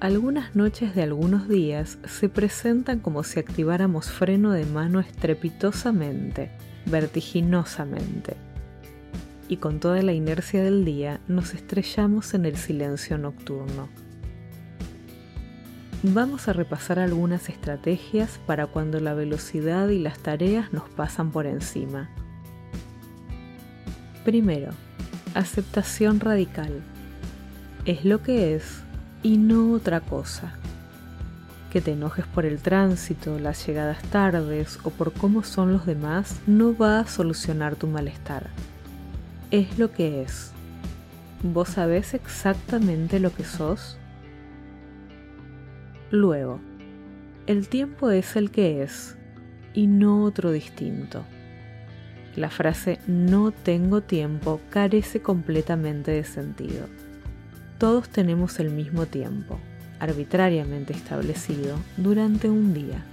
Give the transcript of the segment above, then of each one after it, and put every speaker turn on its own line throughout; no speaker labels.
algunas noches de algunos días se presentan como si activáramos freno de mano estrepitosamente, vertiginosamente, y con toda la inercia del día nos estrellamos en el silencio nocturno. Vamos a repasar algunas estrategias para cuando la velocidad y las tareas nos pasan por encima. Primero, aceptación radical. Es lo que es y no otra cosa. Que te enojes por el tránsito, las llegadas tardes o por cómo son los demás no va a solucionar tu malestar. Es lo que es. ¿Vos sabés exactamente lo que sos? Luego, el tiempo es el que es y no otro distinto. La frase no tengo tiempo carece completamente de sentido. Todos tenemos el mismo tiempo, arbitrariamente establecido, durante un día.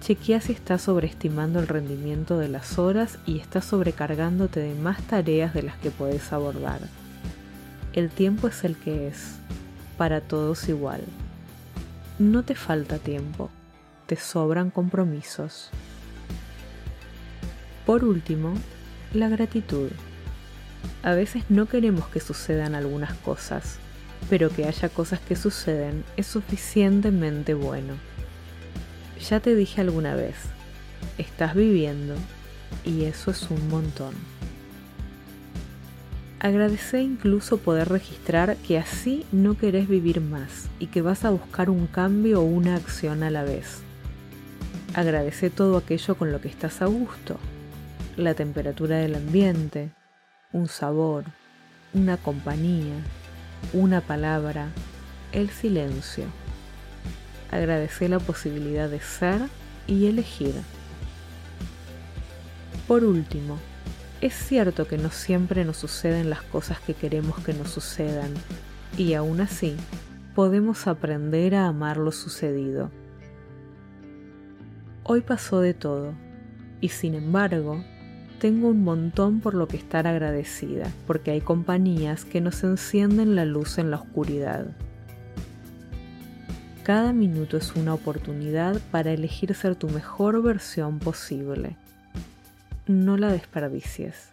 Chequea si estás sobreestimando el rendimiento de las horas y estás sobrecargándote de más tareas de las que puedes abordar. El tiempo es el que es, para todos igual. No te falta tiempo, te sobran compromisos. Por último, la gratitud. A veces no queremos que sucedan algunas cosas, pero que haya cosas que suceden es suficientemente bueno. Ya te dije alguna vez, estás viviendo y eso es un montón. Agradece incluso poder registrar que así no querés vivir más y que vas a buscar un cambio o una acción a la vez. Agradece todo aquello con lo que estás a gusto. La temperatura del ambiente, un sabor, una compañía, una palabra, el silencio. Agradece la posibilidad de ser y elegir. Por último, es cierto que no siempre nos suceden las cosas que queremos que nos sucedan, y aún así podemos aprender a amar lo sucedido. Hoy pasó de todo, y sin embargo, tengo un montón por lo que estar agradecida, porque hay compañías que nos encienden la luz en la oscuridad. Cada minuto es una oportunidad para elegir ser tu mejor versión posible no la desperdicies.